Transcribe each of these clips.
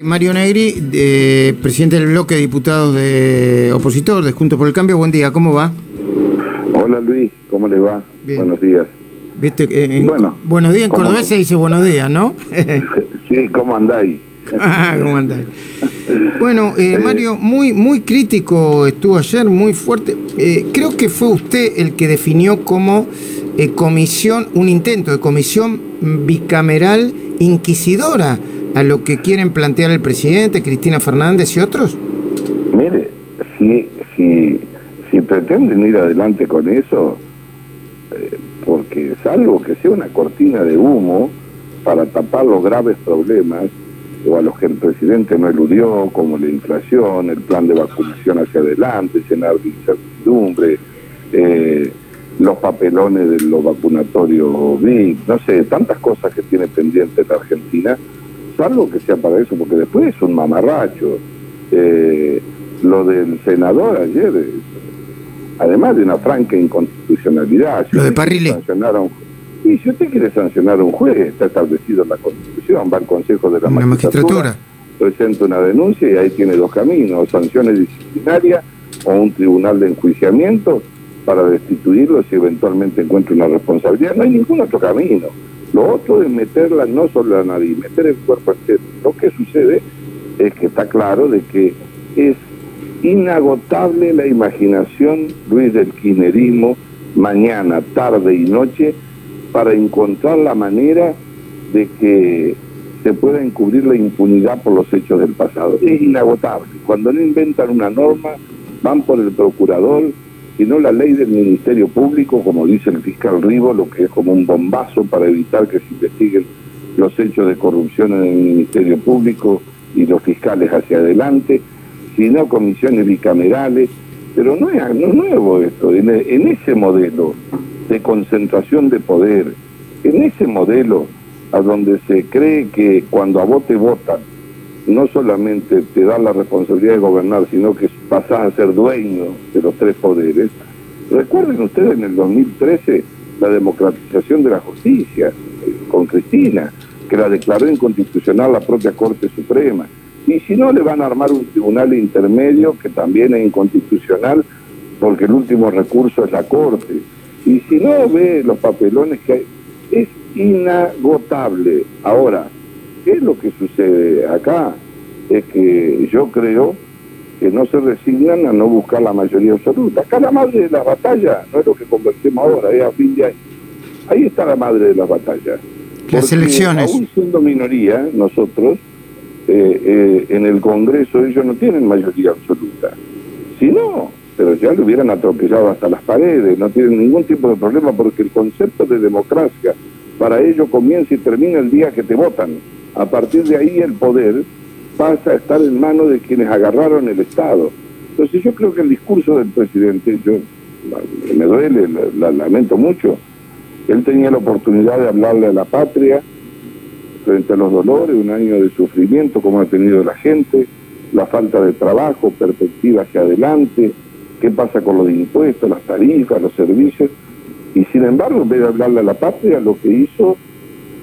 Mario Negri, eh, presidente del bloque de diputados de opositor de Juntos por el Cambio. Buen día, ¿cómo va? Hola Luis, ¿cómo le va? Bien. Buenos días. ¿Viste? que en- Bueno, buenos días, en ¿cómo cordobés se dice buenos días, ¿no? Sí, ¿cómo andáis? Ah, ¿Cómo andás? Bueno, eh, Mario, muy, muy crítico estuvo ayer, muy fuerte. Eh, creo que fue usted el que definió como eh, comisión, un intento de comisión bicameral inquisidora a lo que quieren plantear el presidente, Cristina Fernández y otros. Mire, si, si, si pretenden ir adelante con eso, eh, porque salvo que sea una cortina de humo para tapar los graves problemas o a los que el presidente no eludió, como la inflación, el plan de vacunación hacia adelante, llenar de incertidumbre, eh, los papelones de los vacunatorios no sé, tantas cosas que tiene pendiente la Argentina, salvo que sea para eso, porque después es un mamarracho. Eh, lo del senador ayer, además de una franca inconstitucionalidad. Lo de Parrilli. y si usted quiere sancionar a un juez, está establecido en la Constitución, va al Consejo de la Una magistratura. presenta una denuncia y ahí tiene dos caminos, sanciones disciplinarias o un tribunal de enjuiciamiento para destituirlo si eventualmente encuentra una responsabilidad. No hay ningún otro camino. Lo otro es meterla no solo la nariz, meter el cuerpo entero. Lo que sucede es que está claro de que es inagotable la imaginación, Luis, del kirchnerismo, mañana, tarde y noche, para encontrar la manera de que se pueda encubrir la impunidad por los hechos del pasado. Es inagotable. Cuando no inventan una norma, van por el procurador, y no la ley del Ministerio Público, como dice el fiscal Rivo, lo que es como un bombazo para evitar que se investiguen los hechos de corrupción en el Ministerio Público y los fiscales hacia adelante, sino comisiones bicamerales. Pero no es, no es nuevo esto, en, en ese modelo de concentración de poder, en ese modelo a donde se cree que cuando a vos te votan, no solamente te dan la responsabilidad de gobernar, sino que pasás a ser dueño de los tres poderes. Recuerden ustedes en el 2013 la democratización de la justicia eh, con Cristina, que la declaró inconstitucional la propia Corte Suprema. Y si no, le van a armar un tribunal intermedio que también es inconstitucional porque el último recurso es la Corte. Y si no ve los papelones que hay, es inagotable. Ahora, ¿qué es lo que sucede acá? Es que yo creo que no se resignan a no buscar la mayoría absoluta. Acá la madre de la batalla no es lo que conversemos ahora, es a fin de año. Ahí está la madre de las batallas. Las Porque elecciones. Aún siendo minoría, nosotros, eh, eh, en el Congreso ellos no tienen mayoría absoluta. Si no, pero ya lo hubieran atropellado hasta las paredes, no tienen ningún tipo de problema porque el concepto de democracia para ellos comienza y termina el día que te votan. A partir de ahí el poder pasa a estar en manos de quienes agarraron el Estado. Entonces yo creo que el discurso del presidente, yo me duele, la, la lamento mucho, él tenía la oportunidad de hablarle a la patria frente a los dolores, un año de sufrimiento como ha tenido la gente, la falta de trabajo, perspectiva hacia adelante, qué pasa con los impuestos, las tarifas, los servicios, y sin embargo, en vez de hablarle a la patria, lo que hizo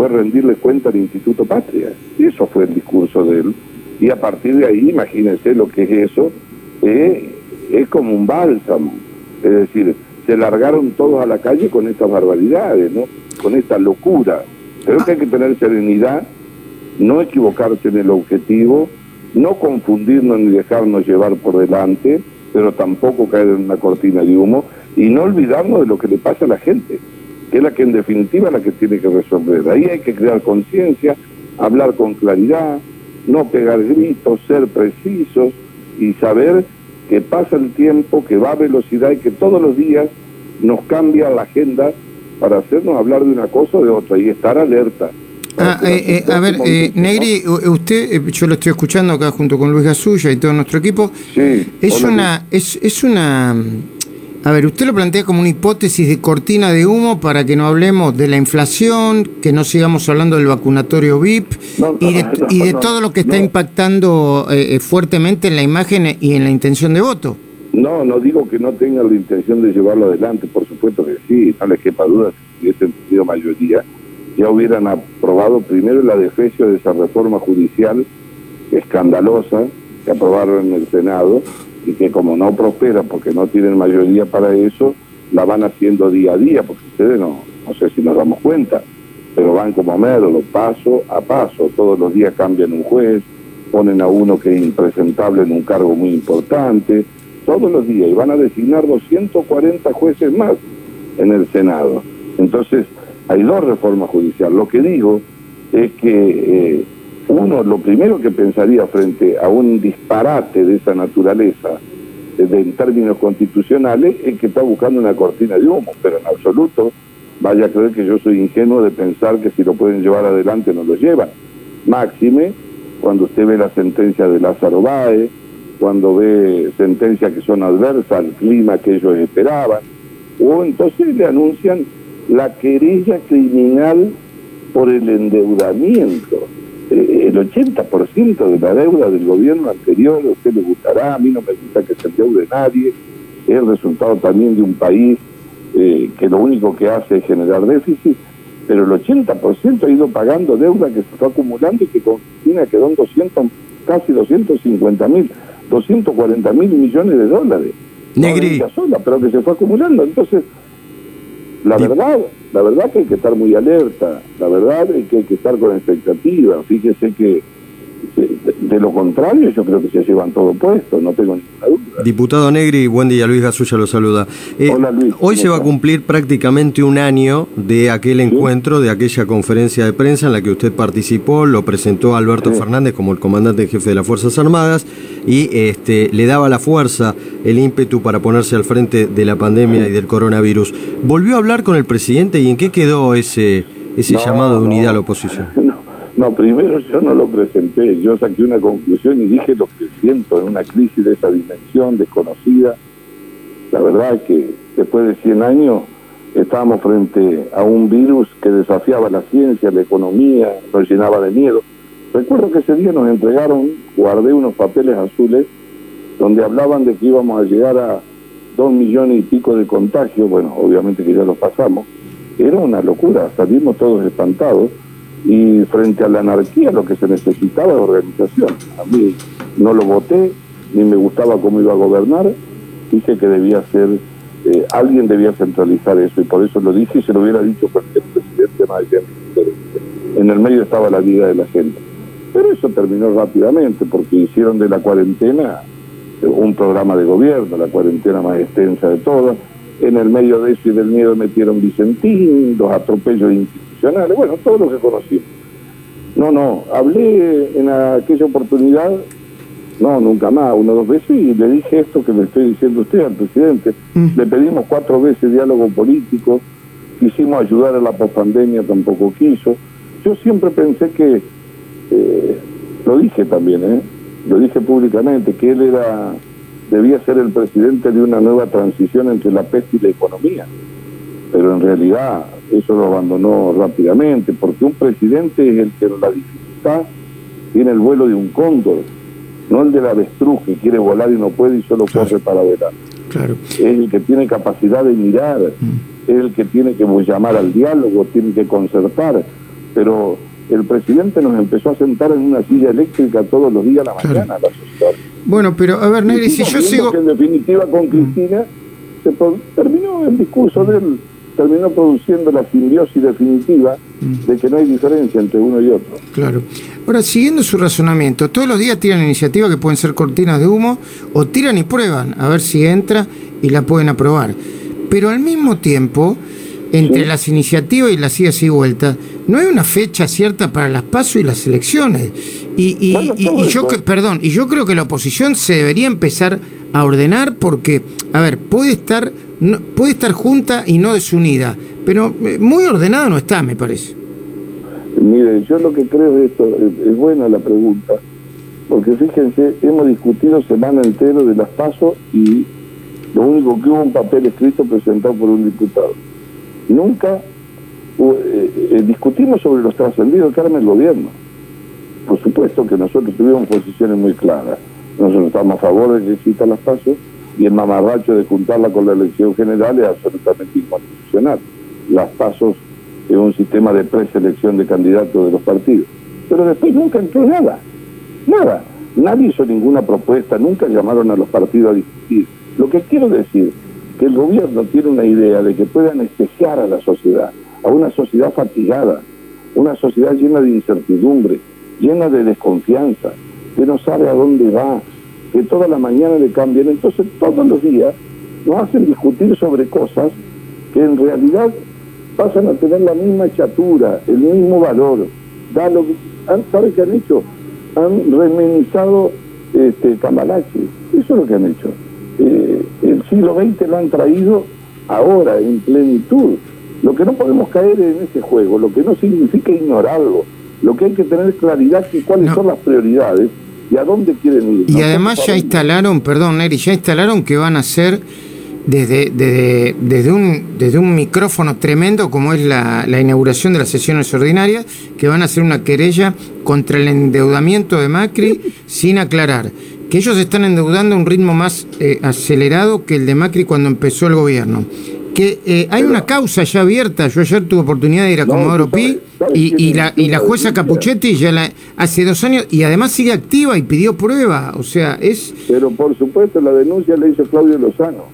fue rendirle cuenta al Instituto Patria. Y eso fue el discurso de él. Y a partir de ahí, imagínense lo que es eso, es como un bálsamo. Es decir, se largaron todos a la calle con estas barbaridades, ¿no? Con esta locura. Creo que hay que tener serenidad, no equivocarse en el objetivo, no confundirnos ni dejarnos llevar por delante, pero tampoco caer en una cortina de humo y no olvidarnos de lo que le pasa a la gente, que es la que en definitiva es la que tiene que resolver. Ahí hay que crear conciencia, hablar con claridad, no pegar gritos, ser precisos y saber que pasa el tiempo, que va a velocidad y que todos los días nos cambia la agenda para hacernos hablar de una cosa o de otra y estar alerta. Ah, eh, eh, a ver, eh, Negri, u- usted, eh, yo lo estoy escuchando acá junto con Luis Gasulla y todo nuestro equipo. Sí, Es hola, una, es, es una, a ver, usted lo plantea como una hipótesis de cortina de humo para que no hablemos de la inflación, que no sigamos hablando del vacunatorio VIP No, y de, no, y de no, todo lo que está impactando eh, eh, fuertemente en la imagen y en la intención de voto. No, no digo que no tengan la intención de llevarlo adelante, por supuesto que sí, no les quepa duda si hubiesen tenido mayoría, ya hubieran aprobado primero el adefesio de esa reforma judicial escandalosa que aprobaron en el Senado y que como no prospera porque no tienen mayoría para eso, la van haciendo día a día, porque ustedes no, no sé si nos damos cuenta, pero van como merlo, paso a paso, todos los días cambian un juez, ponen a uno que es impresentable en un cargo muy importante, todos los días, y van a designar 240 jueces más en el Senado. Entonces, hay dos reformas judiciales. Lo que digo es que eh, uno lo primero que pensaría frente a un disparate de esa naturaleza en términos constitucionales es que está buscando una cortina de humo, pero en absoluto vaya a creer que yo soy ingenuo de pensar que si lo pueden llevar adelante no lo llevan. Máxime, cuando usted ve la sentencia de Lázaro Báez, cuando ve sentencias que son adversas al clima que ellos esperaban, o entonces le anuncian la querella criminal por el endeudamiento. Eh, el 80% de la deuda del gobierno anterior, a usted le gustará, a mí no me gusta que se endeude nadie, es el resultado también de un país eh, que lo único que hace es generar déficit, pero el 80% ha ido pagando deuda que se fue acumulando y que con Cristina quedó en 200, casi 250 mil, 240 mil millones de dólares. Negri. sola, pero que se fue acumulando. Entonces, la verdad, la verdad que hay que estar muy alerta, la verdad es que hay que estar con expectativa. Fíjese que de, lo contrario yo creo que se llevan todo puesto, no tengo ninguna duda. Diputado Negri, buen día, Luis Gasulla lo saluda. Eh, Hola Luis. Hoy se va a cumplir prácticamente un año de aquel encuentro, de aquella conferencia de prensa en la que usted participó, lo presentó Alberto Fernández como el comandante en jefe de las Fuerzas Armadas y este, le daba la fuerza, el ímpetu para ponerse al frente de la pandemia y del coronavirus. ¿Volvió a hablar con el presidente y en qué quedó ese, ese llamado de unidad a la oposición? No, primero yo no lo presenté, yo saqué una conclusión y dije lo que siento en una crisis de esa dimensión desconocida. La verdad que después de 100 años estábamos frente a un virus que desafiaba la ciencia, la economía, nos llenaba de miedo. Recuerdo que ese día nos entregaron, guardé unos papeles azules donde hablaban de que íbamos a llegar a dos millones y pico de contagios, bueno, obviamente que ya los pasamos. Era una locura, salimos todos espantados y frente a la anarquía lo que se necesitaba es organización. A mí no lo voté, ni me gustaba cómo iba a gobernar, dije que debía ser, eh, alguien debía centralizar eso y por eso lo dije y se lo hubiera dicho cualquier presidente más En el medio estaba la vida de la gente. Pero eso terminó rápidamente porque hicieron de la cuarentena eh, un programa de gobierno, la cuarentena más extensa de todas. En el medio de eso y del miedo metieron Vicentín, los atropellos bueno, todo lo que conocimos. No, no, hablé en aquella oportunidad, no, nunca más, una o dos veces, y le dije esto que le estoy diciendo a usted, al presidente. Mm. Le pedimos cuatro veces diálogo político, quisimos ayudar a la pospandemia, tampoco quiso. Yo siempre pensé que, eh, lo dije también, ¿eh? lo dije públicamente, que él era debía ser el presidente de una nueva transición entre la peste y la economía. Pero en realidad eso lo abandonó rápidamente, porque un presidente es el que en la dificultad tiene el vuelo de un cóndor, no el del avestruz que quiere volar y no puede y solo corre para volar. Claro. Es el que tiene capacidad de mirar, mm. es el que tiene que llamar al diálogo, tiene que concertar, pero el presidente nos empezó a sentar en una silla eléctrica todos los días a la mañana la sociedad. Bueno, pero a ver, Negri, si yo sigo... en definitiva con mm. Cristina se terminó el discurso del terminó produciendo la simbiosis definitiva mm. de que no hay diferencia entre uno y otro. Claro. Ahora, siguiendo su razonamiento, todos los días tiran iniciativas que pueden ser cortinas de humo o tiran y prueban a ver si entra y la pueden aprobar. Pero al mismo tiempo, entre las iniciativas y las idas y vueltas, no hay una fecha cierta para las pasos y las elecciones. Y, y, yo, perdón, y yo creo que la oposición se debería empezar a ordenar porque, a ver, puede estar puede estar junta y no desunida, pero eh, muy ordenada no está, me parece. Mire, yo lo que creo es esto, es, buena la pregunta, porque fíjense, hemos discutido semana entera de las pasos y lo único que hubo un papel escrito presentado por un diputado. Nunca eh, eh, discutimos sobre los trascendidos que arma el gobierno. Por supuesto que nosotros tuvimos posiciones muy claras. Nosotros estamos a favor de que existan las pasos, y el mamarracho de juntarla con la elección general es absolutamente inconstitucional. Las pasos es un sistema de preselección de candidatos de los partidos. Pero después nunca entró nada, nada. Nadie hizo ninguna propuesta, nunca llamaron a los partidos a discutir. Lo que quiero decir, que el gobierno tiene una idea de que puede anestesiar a la sociedad, a una sociedad fatigada, una sociedad llena de incertidumbre, llena de desconfianza, que no sabe a dónde va, que toda la mañana le cambian. Entonces todos los días nos hacen discutir sobre cosas que en realidad pasan a tener la misma chatura, el mismo valor. Da ¿Sabe qué han hecho? Han remenizado este. Eso es lo que han hecho. Eh, el siglo XX lo han traído ahora, en plenitud. Lo que no podemos caer en ese juego, lo que no significa ignorarlo, lo que hay que tener claridad de cuáles son las prioridades y a dónde quieren ir. Y además ya instalaron, perdón Neri, ya instalaron que van a ser desde, desde, desde, un, desde un micrófono tremendo como es la, la, inauguración de las sesiones ordinarias, que van a hacer una querella contra el endeudamiento de Macri sin aclarar que ellos están endeudando a un ritmo más eh, acelerado que el de Macri cuando empezó el gobierno. Que eh, hay una causa ya abierta, yo ayer tuve oportunidad de ir a Comodoro Pi y, y, la, y la jueza Capuchetti ya la, hace dos años y además sigue activa y pidió prueba, o sea, es... Pero por supuesto la denuncia la hizo Claudio Lozano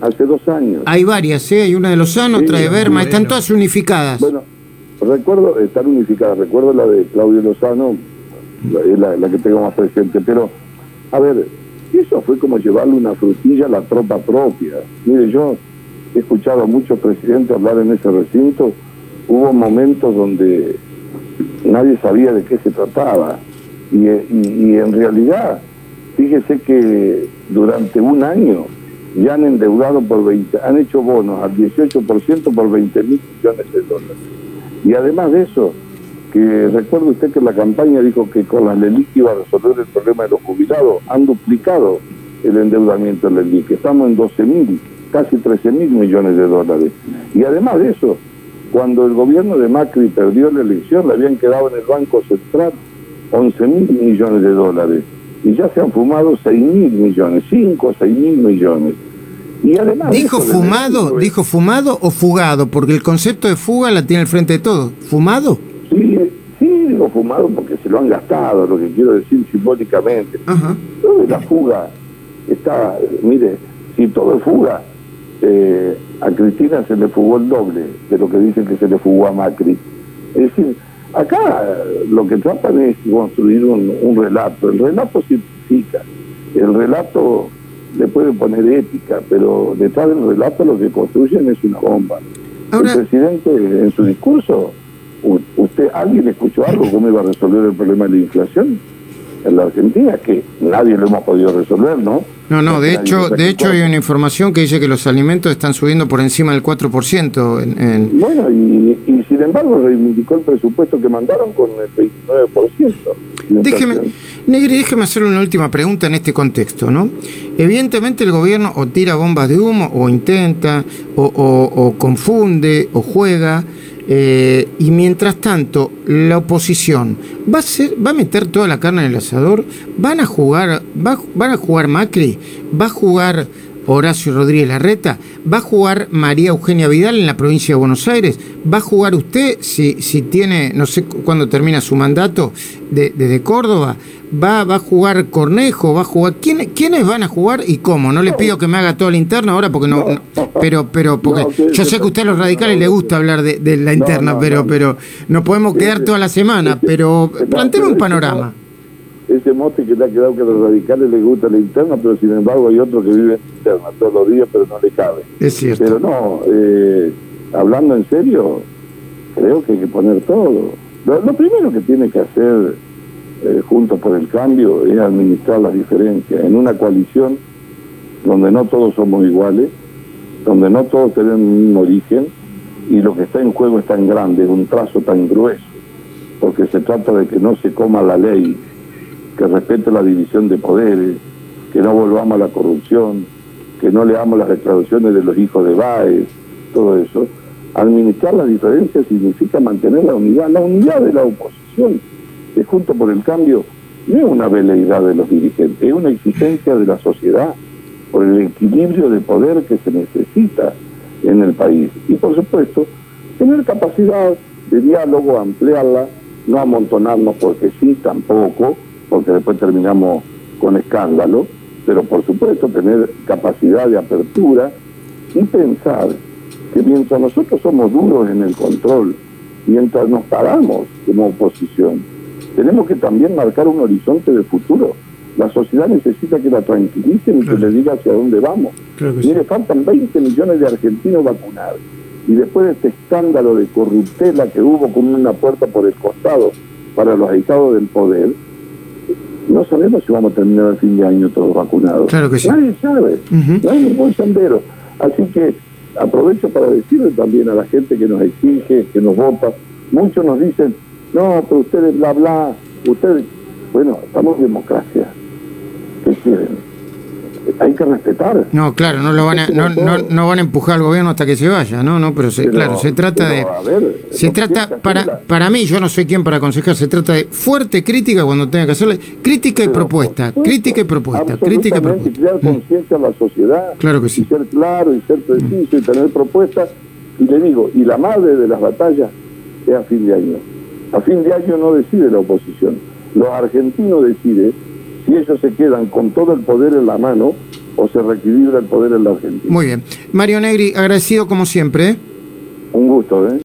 hace dos años. Hay varias, ¿eh? Hay una de Lozano, otra de Berma, están todas unificadas. Bueno, recuerdo, están unificadas, recuerdo la de Claudio Lozano, es la, la, que tengo más presente, pero, a ver, eso fue como llevarle una frutilla a la tropa propia. Mire, yo he escuchado a muchos presidentes hablar en ese recinto, hubo momentos donde nadie sabía de qué se trataba, y, y en realidad, fíjese que durante un año, ya han endeudado por 20, han hecho bonos al 18% por 20 mil millones de dólares. Y además de eso, que recuerde usted que la campaña dijo que con la LELIC iba a resolver el problema de los jubilados, han duplicado el endeudamiento de la LELIC, estamos en 12 mil, casi 13 mil millones de dólares. Y además de eso, cuando el gobierno de Macri perdió la elección, le habían quedado en el Banco Central 11 mil millones de dólares y ya se han fumado 6 mil millones, 5 o 6 mil millones. Y además ¿Dijo fumado, dijo fumado o fugado? Porque el concepto de fuga la tiene al frente de todo. ¿Fumado? Sí, sí, digo fumado porque se lo han gastado, lo que quiero decir simbólicamente. Ajá. Todo la fuga está, mire, si todo es fuga, eh, a Cristina se le fugó el doble de lo que dicen que se le fugó a Macri. Es decir, acá lo que tratan es construir un, un relato. El relato simplifica. El relato le puede poner ética, pero detrás del relato lo que construyen es una bomba. Ahora- el presidente en su discurso, usted, ¿alguien escuchó algo cómo iba a resolver el problema de la inflación en la Argentina? Que nadie lo hemos podido resolver, ¿no? No, no, de Porque hecho, de hecho hay una información que dice que los alimentos están subiendo por encima del 4% en, en- Bueno, y, y sin embargo reivindicó el presupuesto que mandaron con el 29%. de Déjeme. Negri, déjeme hacerle una última pregunta en este contexto, ¿no? Evidentemente el gobierno o tira bombas de humo, o intenta, o, o- o confunde, o juega, eh, y mientras tanto la oposición va a meter toda la carne en el asador, van a jugar, va- van a jugar Macri, va a jugar Horacio Rodríguez Larreta, va a jugar María Eugenia Vidal en la provincia de Buenos Aires, va a jugar usted si, si tiene, no sé cu- cuándo termina su mandato de- desde Córdoba, va, va a jugar Cornejo, va a jugar, ¿quiénes, ¿quiénes van a jugar y cómo? No le pido que me haga todo el interno ahora porque no, no, pero, pero porque No, yo sé que a usted a los radicales le gusta hablar de, de la interna, no, pero, pero no podemos quedar toda la semana, pero No, planteame un panorama. Ese mote que le ha quedado que a los radicales les gusta la interna, pero sin embargo hay otros que viven interna todos los días, pero no le cabe. Es cierto. Pero no, eh, hablando en serio, creo que hay que poner todo. Lo, lo primero que tiene que hacer eh, Juntos por el Cambio es administrar las diferencias. En una coalición donde no todos somos iguales, donde no todos tenemos un mismo origen, y lo que está en juego es tan grande, un trazo tan grueso, porque se trata de que no se coma la ley, que respete la división de poderes, que no volvamos a la corrupción, que no leamos las declaraciones de los hijos de Baez, todo eso. Administrar las diferencias significa mantener la unidad, la unidad de la oposición, que junto por el cambio no es una veleidad de los dirigentes, es una exigencia de la sociedad por el equilibrio de poder que se necesita en el país. Y por supuesto, tener capacidad de diálogo, ampliarla, no amontonarnos porque sí, tampoco, porque después terminamos con escándalo, pero por supuesto tener capacidad de apertura y pensar que mientras nosotros somos duros en el control, mientras nos paramos como oposición, tenemos que también marcar un horizonte de futuro. La sociedad necesita que la tranquilicen y que le diga hacia dónde vamos. Mire, faltan 20 millones de argentinos vacunados. Y después de este escándalo de corruptela que hubo con una puerta por el costado para los aislados del poder, no sabemos si vamos a terminar al fin de año todos vacunados. Claro que sí. Nadie sabe, no hay ningún sendero. Así que aprovecho para decirle también a la gente que nos exige, que nos vota, muchos nos dicen, no, pero ustedes bla bla, ustedes, bueno, estamos en democracia. ¿Qué quieren? Hay que respetar. No, claro, no lo van a, no, no, no, van a empujar al gobierno hasta que se vaya, no, no, pero, se, claro, se trata de, se trata para, para mí, yo no soy quien para aconsejar, se trata de fuerte crítica cuando tenga que hacerle crítica y propuesta, crítica y propuesta, crítica y propuesta. crear mm. conciencia a la sociedad, claro que sí. y ser claro y ser preciso y tener propuestas. Y le digo, y la madre de las batallas es a fin de año. A fin de año no decide la oposición, los argentinos deciden y ellos se quedan con todo el poder en la mano o se reequilibra el poder en la Argentina. Muy bien. Mario Negri, agradecido como siempre. ¿eh? Un gusto, ¿eh?